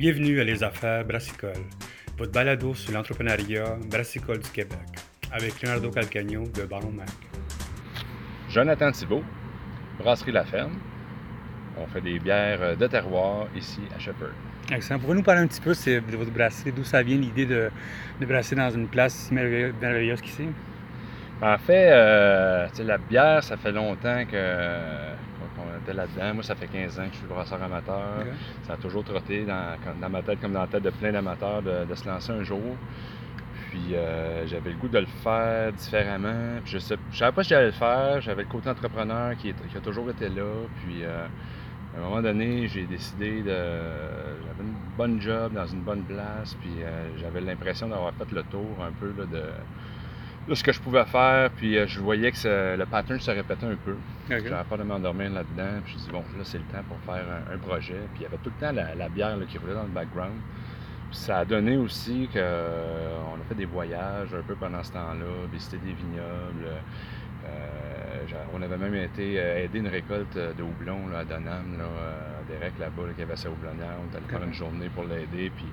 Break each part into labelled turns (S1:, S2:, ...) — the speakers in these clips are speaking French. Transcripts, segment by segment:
S1: Bienvenue à Les Affaires Brassicole, votre balado sur l'entrepreneuriat brassicole du Québec, avec Leonardo Calcagno de Baron Mac.
S2: Jonathan Thibault, Brasserie La Ferme. On fait des bières de terroir ici à Shepherd.
S1: Excellent. Pouvez-vous nous parler un petit peu de votre brasserie, d'où ça vient l'idée de, de, brasser dans une place si merveilleuse qu'ici?
S2: En fait, euh, la bière, ça fait longtemps que on était là-dedans. Moi, ça fait 15 ans que je suis brasseur amateur. Ça a toujours trotté dans, ma tête, comme dans la tête de plein d'amateurs, de, se lancer un jour. Puis euh, j'avais le goût de le faire différemment. je ne savais pas si j'allais le faire. J'avais le côté entrepreneur qui, a toujours été là. Puis euh, à un moment donné, j'ai décidé de. J'avais une bonne job dans une bonne place. Puis euh, j'avais l'impression d'avoir fait le tour un peu de ce que je pouvais faire, puis euh, je voyais que le pattern se répétait un peu. J'avais peur de m'endormir là-dedans, puis je dis bon, là c'est le temps pour faire un, projet. Puis il y avait tout le temps la, bière qui roulait dans le background. Puis ça a donné aussi qu'on euh, a fait des voyages un peu pendant ce temps-là, visiter des vignobles. Euh, on avait même été aider une récolte de houblon là, à Donham, là, à Derek là-bas, qui avait sa houblonnière. On allé faire une journée pour l'aider. Puis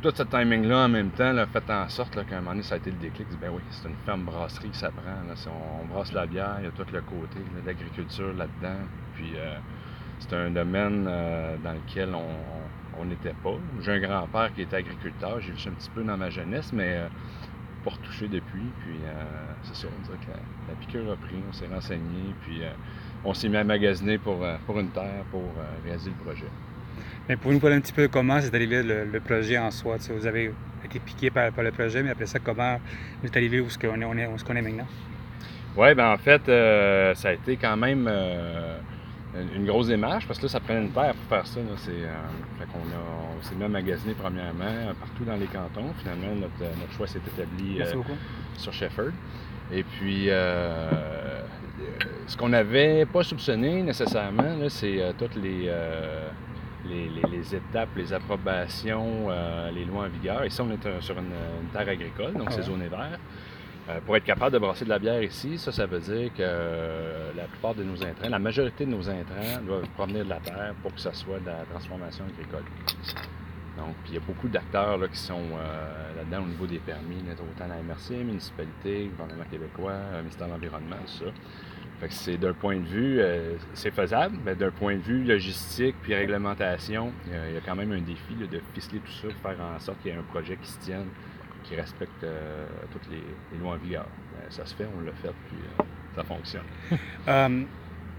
S2: tout ce timing-là en même temps a fait en sorte qu'à un moment donné, ça a été le déclic. Ben oui, c'est une ferme brasserie que ça prend. on, brasse la bière, il y a tout le côté de l'agriculture là-dedans. Puis euh, c'est un domaine euh, dans lequel on n'était pas. J'ai un grand-père qui était agriculteur, j'ai vu ça un petit peu dans ma jeunesse, mais euh, pas retouché depuis. Puis c'est ça, on dirait que la, piqûre a pris, on s'est renseigné, puis on s'est mis à magasiner pour une terre pour réaliser le projet.
S1: Mais pour nous parler un petit peu comment c'est arrivé le, projet en soi. Vous avez été piqué par, le projet, mais après ça, comment vous êtes arrivé où ce qu'on est, on est, est, maintenant?
S2: Oui, ben en fait, euh, ça a été quand même euh, une grosse démarche parce que là, ça prenait une terre pour faire ça. C'est, euh, on, s'est mis à magasiner premièrement partout dans les cantons. Finalement, notre, choix s'est établi sur Shefford. Et puis, ce qu'on n'avait pas soupçonné nécessairement, c'est toutes les les, étapes, les approbations, euh, les lois en vigueur. Ici, on est sur une, terre agricole, donc c'est ah zone vert. Euh, pour être capable de brasser de la bière ici, ça, ça veut dire que euh, la plupart de nos intrants, la majorité de nos intrants doivent provenir de la terre pour que ce soit de la transformation agricole. Donc, il y a beaucoup d'acteurs qui sont là-dedans au niveau des permis, autant la MRC, municipalité, gouvernement québécois, ministère de l'Environnement, tout ça. C'est d'un point de vue, euh, c'est faisable, mais d'un point de vue logistique puis réglementation, il y, a quand même un défi de ficeler tout ça, de faire en sorte qu'il y ait un projet qui se tienne, qui respecte euh, toutes les, lois en vigueur. Ben, ça se fait, on l'a fait, puis euh, ça fonctionne.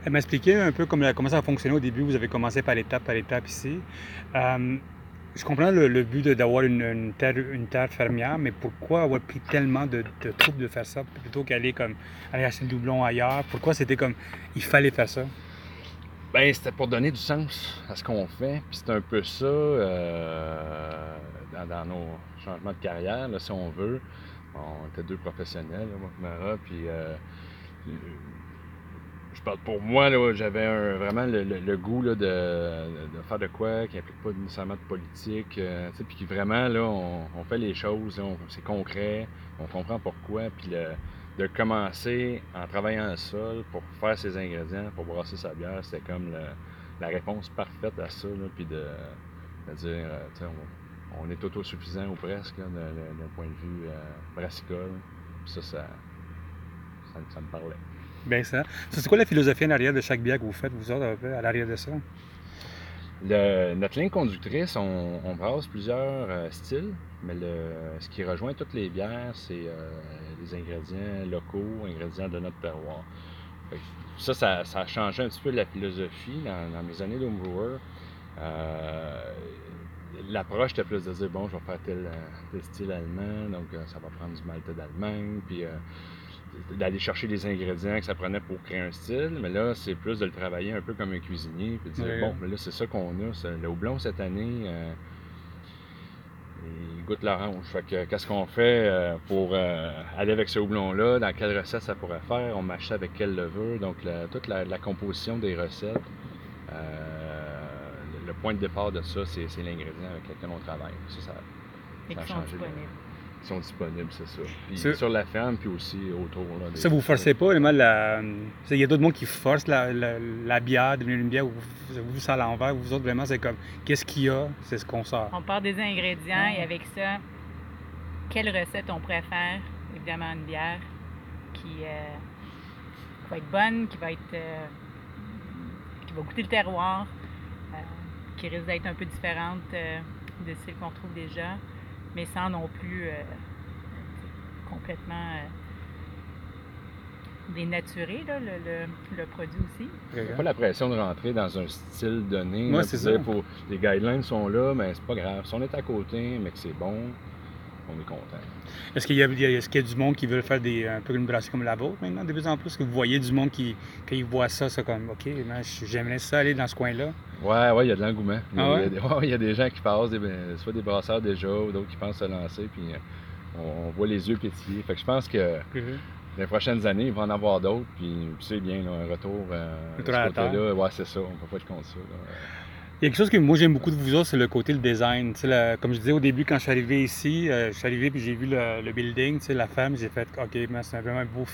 S1: elle m'a expliqué un peu comment, ça a fonctionné au début. Vous avez commencé par étape par étape ici. Je comprends le, but d'avoir une, terre, une terre fermière, mais pourquoi avoir pris tellement de, de troupes de faire ça plutôt qu'aller comme aller acheter le doublon ailleurs? Pourquoi c'était comme il fallait faire ça?
S2: Ben, c'était pour donner du sens à ce qu'on fait. Puis c'est un peu ça euh, dans, nos changements de carrière, si on veut. on était deux professionnels, moi puis euh, je parle pour moi, j'avais vraiment le, goût de, faire de quoi qui n'implique pas nécessairement de politique, euh, puis qui vraiment, là, on, fait les choses, c'est concret, on comprend pourquoi, puis de commencer en travaillant le sol pour faire ses ingrédients, pour brasser sa bière, c'était comme la réponse parfaite à ça, puis de, dire, euh, on, est autosuffisant ou presque d'un point de vue euh, brassicole, ça, ça, ça me parlait.
S1: Bien ça. C'est quoi la philosophie en arrière de chaque bière que vous faites, vous autres, à l'arrière de ça?
S2: notre ligne conductrice, on, brasse plusieurs euh, styles, mais ce qui rejoint toutes les bières, c'est euh, les ingrédients locaux, ingrédients de notre terroir. Ça, ça, a changé un petit peu la philosophie dans, mes années d'homebrewer. Euh, L'approche était plus de dire, bon, je vais faire tel, tel style allemand, donc ça va prendre du malte d'Allemagne, puis d'aller chercher les ingrédients que ça prenait pour créer un style, mais là, c'est plus de le travailler un peu comme un cuisinier, puis de dire, bon, mais là, c'est ça qu'on a. Le houblon, cette année, euh, il goûte l'orange. Fait que, qu'est-ce qu'on fait euh, pour euh, aller avec ce houblon-là? Dans quelle recette ça pourrait faire? On mâche ça avec quelle levure? Donc, toute la, composition des recettes, le, point de départ de ça, c'est, l'ingrédient avec lequel on travaille. Ça, ça,
S3: ça a changé.
S2: Sont disponibles, c'est ça. Puis
S1: C'est-
S2: sur la ferme, puis aussi autour. Là, des-
S1: Ça, vous forcez pas vraiment la. Il y a d'autres monde qui forcent la, la, la bière, devenir une bière, vous, vous, vous, ça à l'envers. Vous autres, vraiment, c'est comme qu'est-ce qu'il y a, c'est ce qu'on sort.
S3: On part des ingrédients et avec ça, quelle recette on préfère? Évidemment, une bière qui, euh, qui va être bonne, qui va être. euh, qui va goûter le terroir, euh, qui risque d'être un peu différente euh, de celle qu'on retrouve déjà, mais sans non plus euh, complètement euh, dénaturer là, le, le- le produit aussi.
S2: Il n'y a pas la pression de rentrer dans un style donné. Là,
S1: c'est ça.
S2: les guidelines sont là, mais c'est pas grave. Si on est à côté, mais que c'est bon, on est content.
S1: Est-ce qu'il y, a- il y a- du monde qui veut faire des, un peu une brasserie comme la vôtre maintenant, de plus en plus? Est-ce que vous voyez du monde qui, quand ils voient ça, c'est comme, OK, j'aimerais ça aller dans ce coin-là?
S2: Ouais, ouais, il y a de l'engouement. Il y a-
S1: Ah ouais?
S2: il y a des- ouais, il y a des gens qui passent, des, ben, soit des brasseurs déjà, ou d'autres qui pensent se lancer, puis euh, on, on voit les yeux pétiller. Fait que je pense que dans les prochaines années, il va en avoir d'autres, puis c'est bien, là, un retour euh,
S1: Retour
S2: ce
S1: à la
S2: côté-là. Ouais, c'est ça, on peut pas être contre ça. là.
S1: Il y a quelque chose que moi j'aime beaucoup de vous autres, c'est le côté le design. Comme je disais au début, quand je suis arrivé ici, euh, je suis arrivé puis j'ai vu le, building, la femme, j'ai fait OK, c'est vraiment un beau,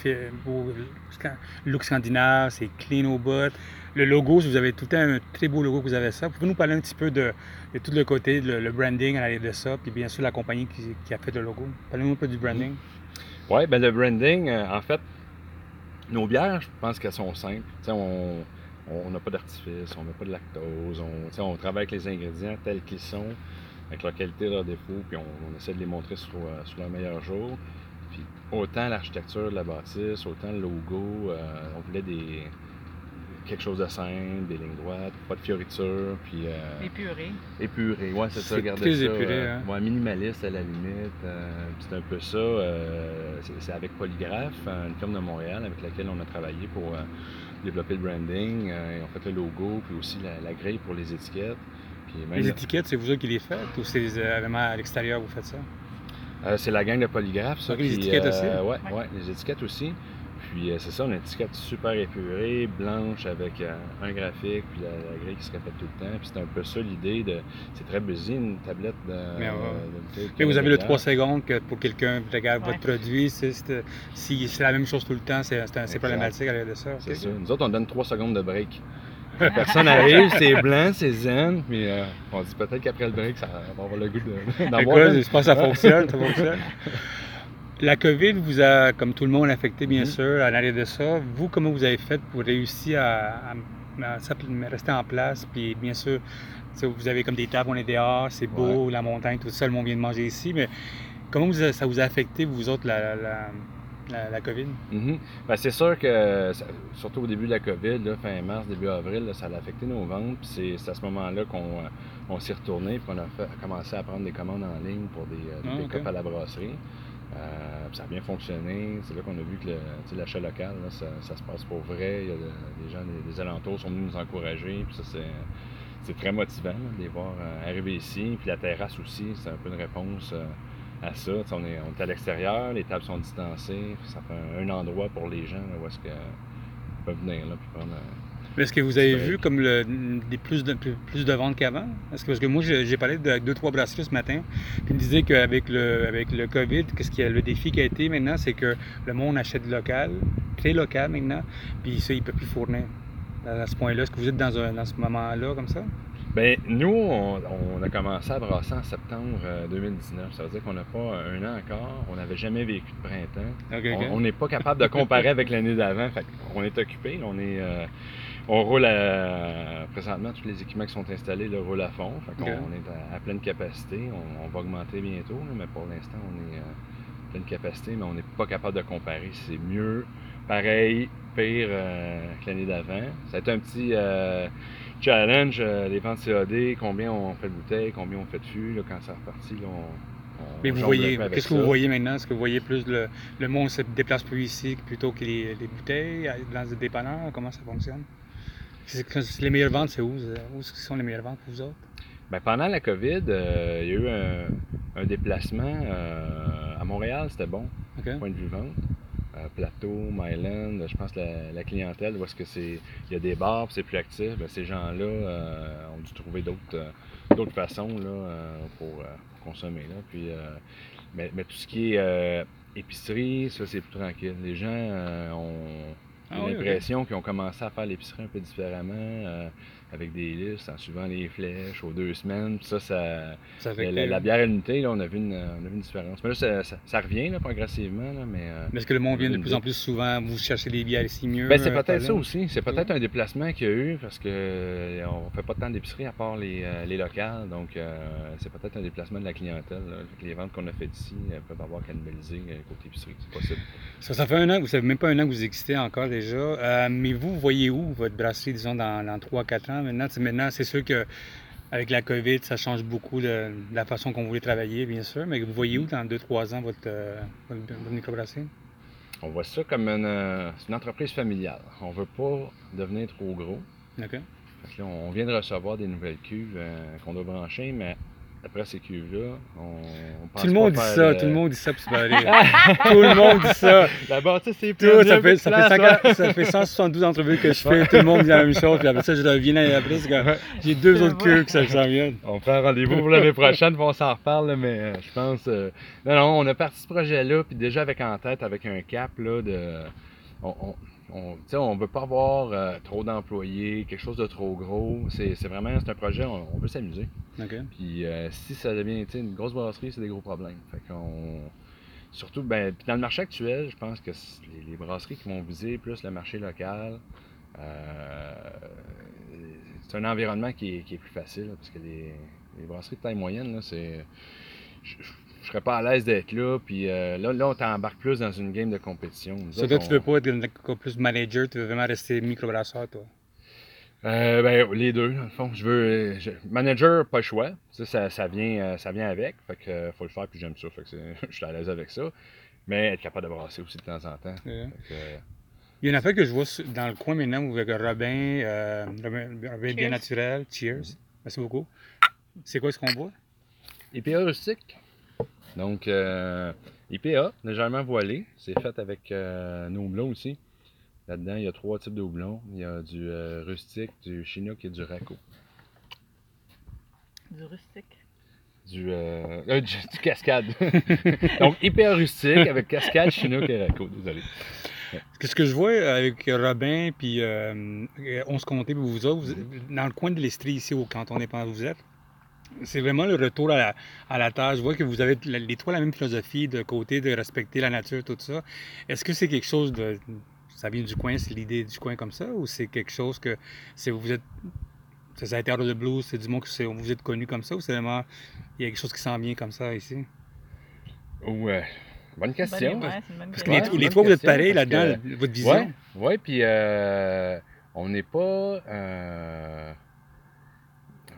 S1: beau look scandinave, c'est clean au bout. Le logo, vous avez tout le temps un très beau logo que vous avez ça. Pouvez-vous nous parler un petit peu de, tout le côté, le, branding à l'arrière de ça, puis bien sûr la compagnie qui, a fait le logo. Parlez-nous un peu du branding.
S2: Oui, ben le branding, euh, en fait, nos bières, je pense qu'elles sont simples. On on n'a pas d'artifice, on met pas de lactose, on, tu sais, on travaille avec les ingrédients tels qu'ils sont, avec leur qualité, leurs défauts, puis on, on essaie de les montrer sur, euh, sur leur meilleur jour. Puis autant l'architecture de la bâtisse, autant le logo, euh, on voulait des quelque chose de simple, des lignes droites, pas de fioritures, puis euh,
S3: Épuré.
S2: Épuré, ouais, c'est ça,
S1: C'est
S2: regardez
S1: très
S2: ça.
S1: épuré,
S2: euh,
S1: hein.
S2: ouais, minimaliste à la limite. euh, c'est un peu ça. euh, c'est- c'est avec Polygraphe, une firme de Montréal avec laquelle on a travaillé pour euh, développer le branding. euh, et on fait le logo, puis aussi la, la grille pour les étiquettes. Puis même
S1: Les
S2: le-
S1: étiquettes, c'est vous autres qui les faites ou c'est euh, vraiment à l'extérieur vous faites ça?
S2: euh, c'est la gang de Polygraphe, ça.
S1: Les étiquettes aussi?
S2: euh, ouais,
S3: Ouais.
S2: ouais, les étiquettes aussi. Puis euh, c'est ça, une étiquette super épurée, blanche, avec euh, un graphique, puis la, la grille qui se répète tout le temps. Puis c'est un peu ça l'idée de. C'est très busy, une tablette de.
S1: Mais ouais.
S2: de- de- de-
S1: Et vous avez le
S2: de-
S1: 3 secondes que pour quelqu'un regarde
S3: Ouais.
S1: votre produit, c'est- c'est- si c'est la même chose tout le temps, c'est problématique à l'arrière de ça.
S2: C'est ça. Nous autres, on donne 3 secondes de break. Personne arrive, c'est blanc, c'est zen, puis euh, on dit peut-être qu'après le break, ça va avoir le goût de- d'en une.
S1: je pense que ça fonctionne, ça fonctionne. La COVID vous a, comme tout le monde, affecté, bien
S2: Mhm.
S1: sûr, à l'arrière de ça. Vous, comment vous avez fait pour réussir à, à- à s'app- rester en place? Puis, bien sûr, vous avez comme des tables, on est dehors, c'est beau, la montagne, tout ça, le monde vient de manger ici. Mais comment vous a- ça vous a affecté, vous autres, la, la, la, la COVID?
S2: Mhm. Ben, c'est sûr que, surtout au début de la COVID, là, fin mars, début avril, là, ça a affecté nos ventes. Puis c'est, à ce moment-là qu'on euh, on s'est retourné, puis on a, commencé à prendre des commandes en ligne pour des, euh, des
S1: Ah,
S2: à la brasserie. Euh, ça a bien fonctionné. C'est là qu'on a vu que l'achat local, là, ça, ça se passe pour vrai. Il y a de- des gens des, alentours sont venus nous encourager. Puis ça, c'est, très motivant là, de les voir euh, arriver ici. Puis la terrasse aussi, c'est un peu une réponse euh, à ça. On, est, on est à l'extérieur, les tables sont distancées. ça fait un, endroit pour les gens là, où est-ce que ils peuvent venir là, puis prendre
S1: Est-ce que vous avez vu comme le, des plus, de, plus, plus de ventes qu'avant? Que, parce que moi, j'ai parlé de avec deux, trois brasseries ce matin, puis ils me disaient qu'avec le, avec le COVID, qu'est-ce qui le défi qui a été maintenant, c'est que le monde achète local, très local maintenant, puis ça, il ne peut plus fournir. À ce point-là, est-ce que vous êtes dans, un, dans ce moment-là comme ça?
S2: Ben, nous, on, on a commencé à brasser en septembre euh, 2019. Ça veut dire qu'on n'a pas un an encore. On n'avait jamais vécu de printemps. On- n'est pas capable de comparer avec l'année d'avant. Fait on est occupé. On est, euh, on roule à, présentement tous les équipements qui sont installés là, roulent à fond. Fait qu'on-
S1: Ok.
S2: on est à, à pleine capacité. On, on va augmenter bientôt, là, mais pour l'instant, on est euh, à pleine capacité, mais on n'est pas capable de comparer. C'est mieux, pareil, pire euh, que l'année d'avant. Ça a été un petit euh, challenge, euh, les ventes CAD, combien on fait de bouteilles, combien on fait de fûts. Là, quand c'est reparti, là, on, on
S1: Mais vous voyez, qu'est-ce que vous voyez maintenant? Est-ce que vous voyez plus le, le monde se déplace plus ici plutôt que les, les bouteilles dans les dépanneurs? Comment ça fonctionne? Les meilleures ventes, c'est où? Où sont les meilleures ventes pour vous autres?
S2: Ben, pendant la COVID, euh, il y a eu un, un déplacement euh, à Montréal, c'était bon,
S1: OK.
S2: point de vue vente. Plateau, Myland, je pense la, la clientèle, où est-ce que c'est. Il y a des bars, c'est plus actif, ben, ces gens-là ont dû trouver d'autres d'autres façons là, pour, consommer. Là. Puis, mais, mais, tout ce qui est épicerie, ça c'est plus tranquille. Les gens ont j'ai ah l'impression qu'ils ont commencé à faire l'épicerie un peu différemment, euh, avec des listes, en suivant les flèches, aux deux semaines. ça, ça, la, bière à l'unité, là, on a, vu une, on a vu une différence. Mais là, ça, ça, revient là, progressivement. Là, mais, euh,
S1: mais est-ce que le monde vient de plus en plus souvent vous chercher des bières ici mieux?
S2: Ben, c'est euh, peut-être ça aussi. C'est peut-être un déplacement qu'il y a eu parce qu'on ne fait pas tant d'épicerie à part les, les locales. Donc, c'est peut-être un déplacement de la clientèle. Les ventes qu'on a faites ici peuvent avoir cannibalisé côté épicerie. C'est possible.
S1: Ça, ça fait un an, vous savez même pas un an que vous existez encore déjà. mais vous, voyez où votre brasserie, disons, dans, dans 3-4 ans? Maintenant. Maintenant, c'est sûr que avec la COVID, ça change beaucoup de, la façon qu'on voulait travailler, bien sûr. Mais vous voyez où dans 2-3 ans votre, euh, microbrasserie?
S2: On voit ça comme euh, une, entreprise familiale. On ne veut pas devenir trop gros.
S1: OK.
S2: on vient de recevoir des nouvelles cuves euh, qu'on doit brancher, mais après ces cuves-là, on, pense
S1: Tout le monde dit ça, tout le monde dit ça, puis c'est pas Tout le monde dit ça.
S2: D'abord, tu sais, c'est plus.
S1: Ça fait, ça, fait ça fait 172 entrevues que je fais, tout le monde dit la même chose, puis après ça, je reviens l'année après, c'est comme, j'ai deux autres cuves que ça s'en vient.
S2: On prend rendez-vous pour l'année prochaine, on s'en reparle, mais euh, je pense. Euh, non, non, on a parti ce projet-là, puis déjà avec en tête, avec un cap, là, de. On, on ne veut pas avoir euh, trop d'employés, quelque chose de trop gros. C'est vraiment un projet, on, veut s'amuser. Puis euh, si ça devient une grosse brasserie, c'est des gros problèmes. Fait qu'on, surtout, ben, dans le marché actuel, je pense que les, brasseries qui vont viser plus le marché local, euh, c'est un environnement qui est, plus facile parce que les, brasseries de taille moyenne, c'est je serais pas à l'aise d'être là. Puis euh, là, là, on t'embarque plus dans une game de compétition.
S1: Ça, tu veux pas être plus manager, tu veux vraiment rester microbrasseur, toi?
S2: Euh, ben, les deux, dans le fond. Je veux. manager, pas le choix. Ça, ça, vient, euh, ça vient avec. Fait que faut le faire, puis j'aime ça. Fait que je suis à l'aise avec ça. Mais être capable de brasser aussi de temps en temps.
S1: Il y a une affaire que je vois dans le coin maintenant avec Robin, Robin, Bien Naturel. Cheers. Merci beaucoup. C'est quoi ce qu'on boit?
S2: IPA rustique. Donc, euh, IPA, légèrement voilé. C'est fait avec euh, nos houblons aussi. Là-dedans, il y a trois types de houblons. Il y a du euh, rustique, du chinook et du raco.
S3: Du rustique?
S2: Du, euh, du, cascade. Donc, IPA rustique avec cascade, chinook et raco. Désolé.
S1: Ce que je vois avec Robin, puis on se comptait, vous autres, dans le coin de l'Estrie, ici, au canton dépend où vous êtes, c'est vraiment le retour à la, à la, tâche. Je vois que vous avez les trois la même philosophie de côté de respecter la nature, tout ça. Est-ce que c'est quelque chose de. Ça vient du coin, c'est l'idée du coin comme ça, ou c'est quelque chose que c'est vous êtes. Ça a été de blues, c'est du monde que vous êtes connu comme ça, ou c'est vraiment. Il y a quelque chose qui s'en vient comme ça ici?
S2: Ouais. Bonne question.
S1: Parce que les, les trois, vous êtes pareils là-dedans, votre vision.
S2: Oui, ouais, puis euh, on n'est pas. Euh,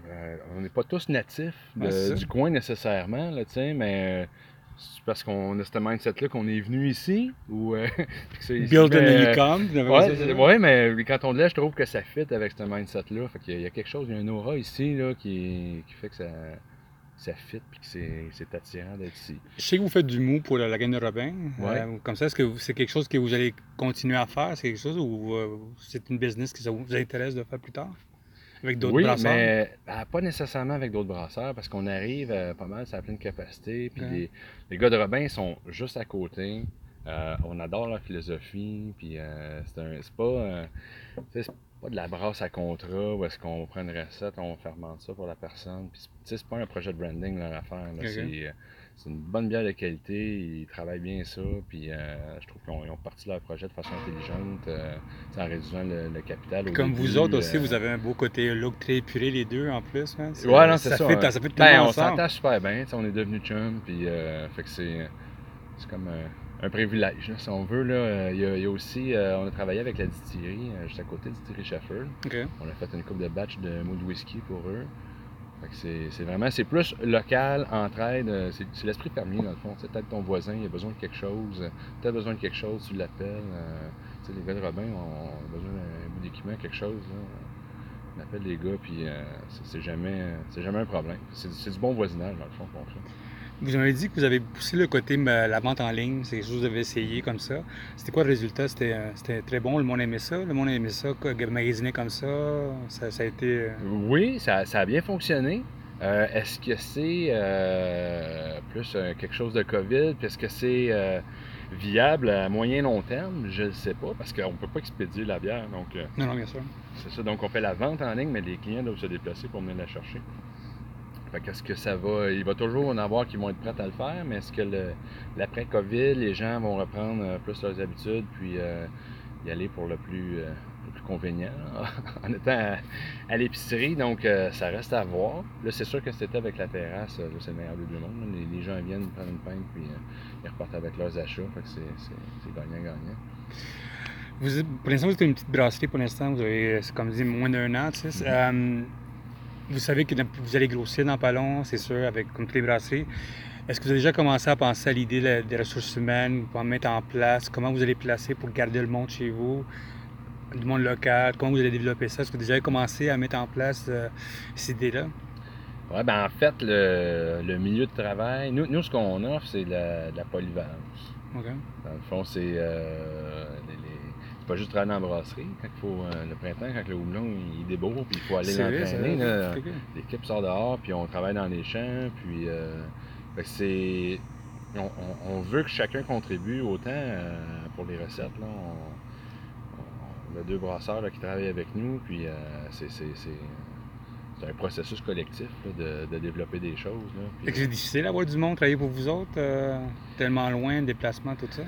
S2: euh, on n'est pas tous natifs du coin nécessairement, là, mais euh, c'est parce qu'on a ce mindset-là qu'on est venu ici ou
S1: euh, Build
S2: mais, Oui, mais quand on l'est, je trouve que ça fit avec ce mindset-là. il y a quelque chose, il y a un aura ici là, qui, fait que ça, ça fit et que c'est attirant d'être ici.
S1: Je sais que vous faites du mou pour la Lagune de Robin. comme ça, est-ce que c'est quelque chose que vous allez continuer à faire? C'est quelque chose ou c'est une business qui vous intéresse de faire plus tard? Avec d'autres
S2: oui, mais ben, pas nécessairement avec d'autres brasseurs parce qu'on arrive euh, pas mal à pleine capacité. Puis les, gars de Robin sont juste à côté. Euh, on adore leur philosophie. Puis euh, c'est pas, pas de la brasse à contrat où est-ce qu'on prend une recette, on fermente ça pour la personne. Puis c'est pas un projet de branding leur affaire. C'est c'est une bonne bière de qualité, ils travaillent bien ça, puis euh, je trouve qu'ils ont, parti leur projet de façon intelligente, euh, en réduisant le, capital.
S1: Comme vous autres aussi, euh, vous avez un beau côté look très épuré les deux en plus. Hein?
S2: Ouais, non, c'est ça.
S1: Fait, ça fait
S2: ben, on s'attache super bien, on est devenus chum, puis fait que c'est, comme un privilège, si on veut. Là. Il, y a, aussi, on a travaillé avec la distillerie, juste à côté de distillerie Shepherd. On a fait une coupe de batch de mood whisky pour eux. C'est vraiment, c'est plus local, entraide, euh, c'est l'esprit fermier dans le fond. Peut-être ton voisin, il a besoin de quelque chose, tu as besoin de quelque chose, tu l'appelles. Euh, les gars de Robin ont, besoin d'un bout d'équipement, quelque chose. On appelle les gars, puis euh, c'est jamais, jamais un problème. C'est du bon voisinage dans le fond qu'on fait.
S1: Vous m'avez dit que vous avez poussé le côté la vente en ligne, c'est quelque chose que vous avez essayé comme ça. C'était quoi le résultat? C'était, euh, très bon, le monde aimait ça, le monde aimait ça, magasiner comme ça, ça, a été... Euh,
S2: oui, ça, a bien fonctionné. Euh, est-ce que c'est plus quelque chose de COVID? Puis est-ce que c'est viable à moyen long terme? Je ne sais pas, parce qu'on ne peut pas expédier la bière. Donc,
S1: non, non, bien sûr.
S2: C'est ça. Donc, on fait la vente en ligne, mais les clients doivent se déplacer pour venir la chercher. Fait qu'est-ce que ça va. Il va toujours en avoir qui vont être prêts à le faire, mais est-ce que l'après-COVID, les gens vont reprendre euh, plus leurs habitudes puis euh, y aller pour le plus, euh, plus convenient en étant à, l'épicerie? Donc ça reste à voir. Là, c'est sûr que c'était avec la terrasse, c'est le meilleur but du monde. Les, gens viennent prendre une pinte puis ils repartent avec leurs achats. Fait que c'est gagnant-gagnant.
S1: Vous, pour l'instant, vous êtes une petite brasserie pour l'instant. Vous avez, comme dit, moins d'un an. Tu sais. Mm-hmm. Vous savez que vous allez grossir dans pas long, c'est sûr, avec comme toutes les brasseries. Est-ce que vous avez déjà commencé à penser à l'idée des ressources humaines, pour mettre en place, comment vous allez placer pour garder le monde chez vous, du monde local, comment vous allez développer ça? Est-ce que vous avez déjà commencé à mettre en place euh, cette idée-là?
S2: Oui, ben en fait, le, milieu de travail, nous, nous ce qu'on offre, c'est la, la polyvalence. OK. Dans le fond, c'est euh, pas juste travailler dans la brasserie. Quand il faut, euh, le printemps, quand le houblon il déboure, puis il faut aller l'entraîner, l'équipe sort dehors, puis on travaille dans les champs, puis euh, c'est. On, veut que chacun contribue autant euh, pour les recettes. Là. On, a deux brasseurs qui travaillent avec nous, puis c'est un processus collectif de, développer des choses.
S1: Là, c'est difficile d'avoir du monde travailler pour vous autres, tellement loin, déplacement, tout ça?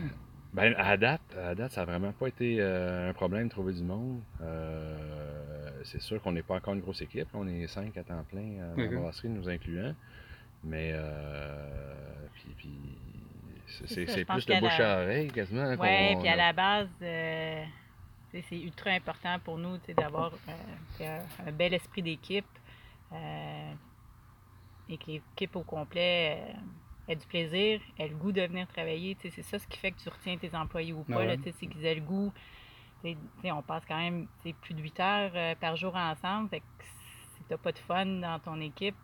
S2: Ben, à date, à date, ça n'a vraiment pas été euh, un problème de trouver du monde. Euh, c'est sûr qu'on n'est pas encore une grosse équipe. On est cinq à temps plein à la brasserie, nous incluant. Mais euh, puis, puis c'est, plus de bouche à oreille quasiment.
S3: Oui, puis à la base, c'est ultra important pour nous d'avoir un, bel esprit d'équipe et que l'équipe au complet ait du plaisir, ait le goût de venir travailler. C'est ça ce qui fait que tu retiens tes employés ou pas. C'est qu'ils aient le goût. on passe quand même plus de 8 heures euh, par jour ensemble. Fait que si tu n'as pas de fun dans ton équipe,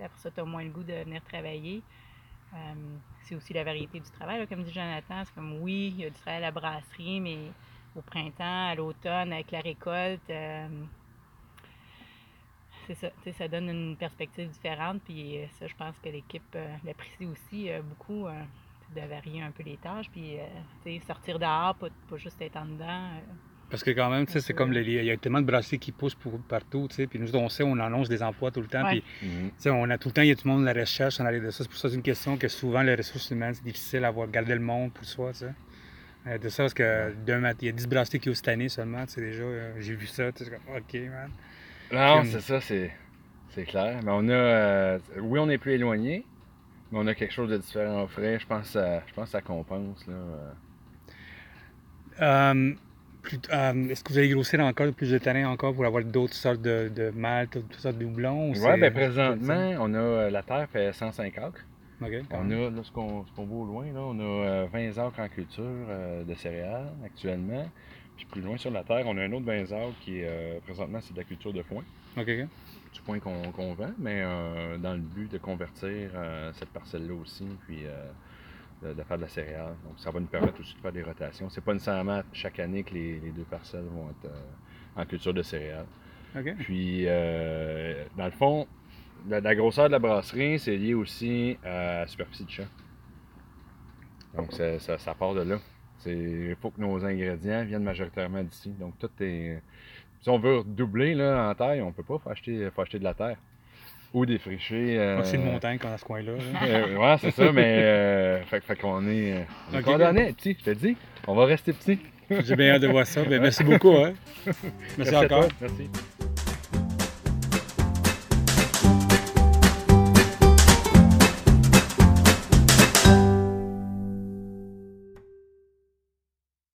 S3: après ça, tu as moins le goût de venir travailler. Euh, c'est aussi la variété du travail. Comme dit Jonathan, c'est comme oui, il y a du travail à la brasserie, mais au printemps, à l'automne, avec la récolte, euh, c'est ça. Ça donne une perspective différente. Puis euh, ça, je pense que l'équipe euh, l'apprécie aussi euh, beaucoup de varier un peu les tâches. Puis sortir dehors, pas, pas, juste être en dedans.
S1: parce que quand même, c'est comme il y a tellement de brasseries qui poussent pour, partout, puis nous, on sait, on annonce des emplois tout le temps, puis mhm. on a tout le temps, il y a tout le monde de la recherche arrière de ça. C'est pour ça que c'est une question que souvent, les ressources humaines, c'est difficile à avoir gardé le monde pour soi, tu de ça, parce que il y a 10 brasseries qui ont cette année seulement, tu sais, déjà, j'ai vu ça, tu sais, comme, OK, man.
S2: Non, c'est ça, c'est, clair. Mais on a. Euh, oui, on est plus éloigné, mais on a quelque chose de différent à offrir. Je pense, à, je pense que ça compense. Là.
S1: Euh, euh, est-ce que vous allez grossir encore plus de terrain encore pour avoir d'autres sortes de, de malt, toutes sortes de doublons?
S2: Oui, bien présentement, on a la terre fait 105 acres. On a, là, ce qu'on voit au loin, là, on a 20 acres en culture de céréales actuellement. Puis plus loin sur la terre, on a un autre 20 arbres qui est euh, présentement c'est de la culture de foin.
S1: OK.
S2: Du point qu'on vend, mais euh, dans le but de convertir euh, cette parcelle-là aussi, puis de, faire de la céréale. Donc ça va nous permettre aussi de faire des rotations. C'est pas nécessairement chaque année que les, deux parcelles vont être en culture de céréales.
S1: OK.
S2: Puis dans le fond, la, grosseur de la brasserie, c'est lié aussi à la superficie de champ. Donc ça part de là. Il faut que nos ingrédients viennent majoritairement d'ici. Donc, tout est. Si on veut doubler là, en taille, on peut pas. Il faut acheter, faut acheter de la terre. Ou défricher. Euh...
S1: C'est une montagne qu'on a ce coin-là.
S2: euh, ouais, c'est ça, mais. Euh, fait, fait qu'on est. On est condamné, petit, je te dis. On va rester petit.
S1: J'ai bien hâte de voir ça. Ben, merci beaucoup. Hein. Merci, merci encore.
S2: Merci.